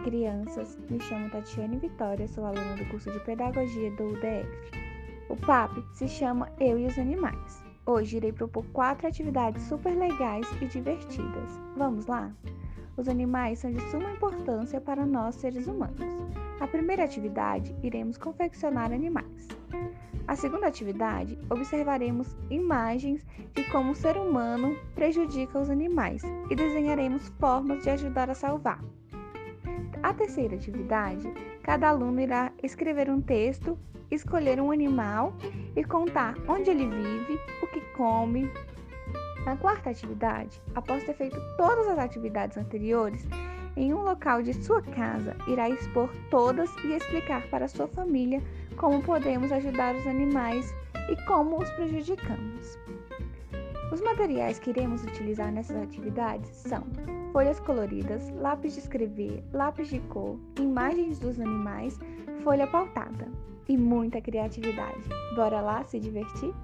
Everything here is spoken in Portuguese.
crianças! Me chamo Tatiane Vitória, sou aluna do curso de Pedagogia do UDF. O PAP se chama Eu e os Animais. Hoje irei propor quatro atividades super legais e divertidas. Vamos lá? Os animais são de suma importância para nós seres humanos. A primeira atividade, iremos confeccionar animais. A segunda atividade, observaremos imagens de como o ser humano prejudica os animais e desenharemos formas de ajudar a salvar. A terceira atividade, cada aluno irá escrever um texto, escolher um animal e contar onde ele vive, o que come. Na quarta atividade, após ter feito todas as atividades anteriores, em um local de sua casa, irá expor todas e explicar para sua família como podemos ajudar os animais e como os prejudicamos. Os materiais que iremos utilizar nessas atividades são folhas coloridas, lápis de escrever, lápis de cor, imagens dos animais, folha pautada e muita criatividade. Bora lá se divertir?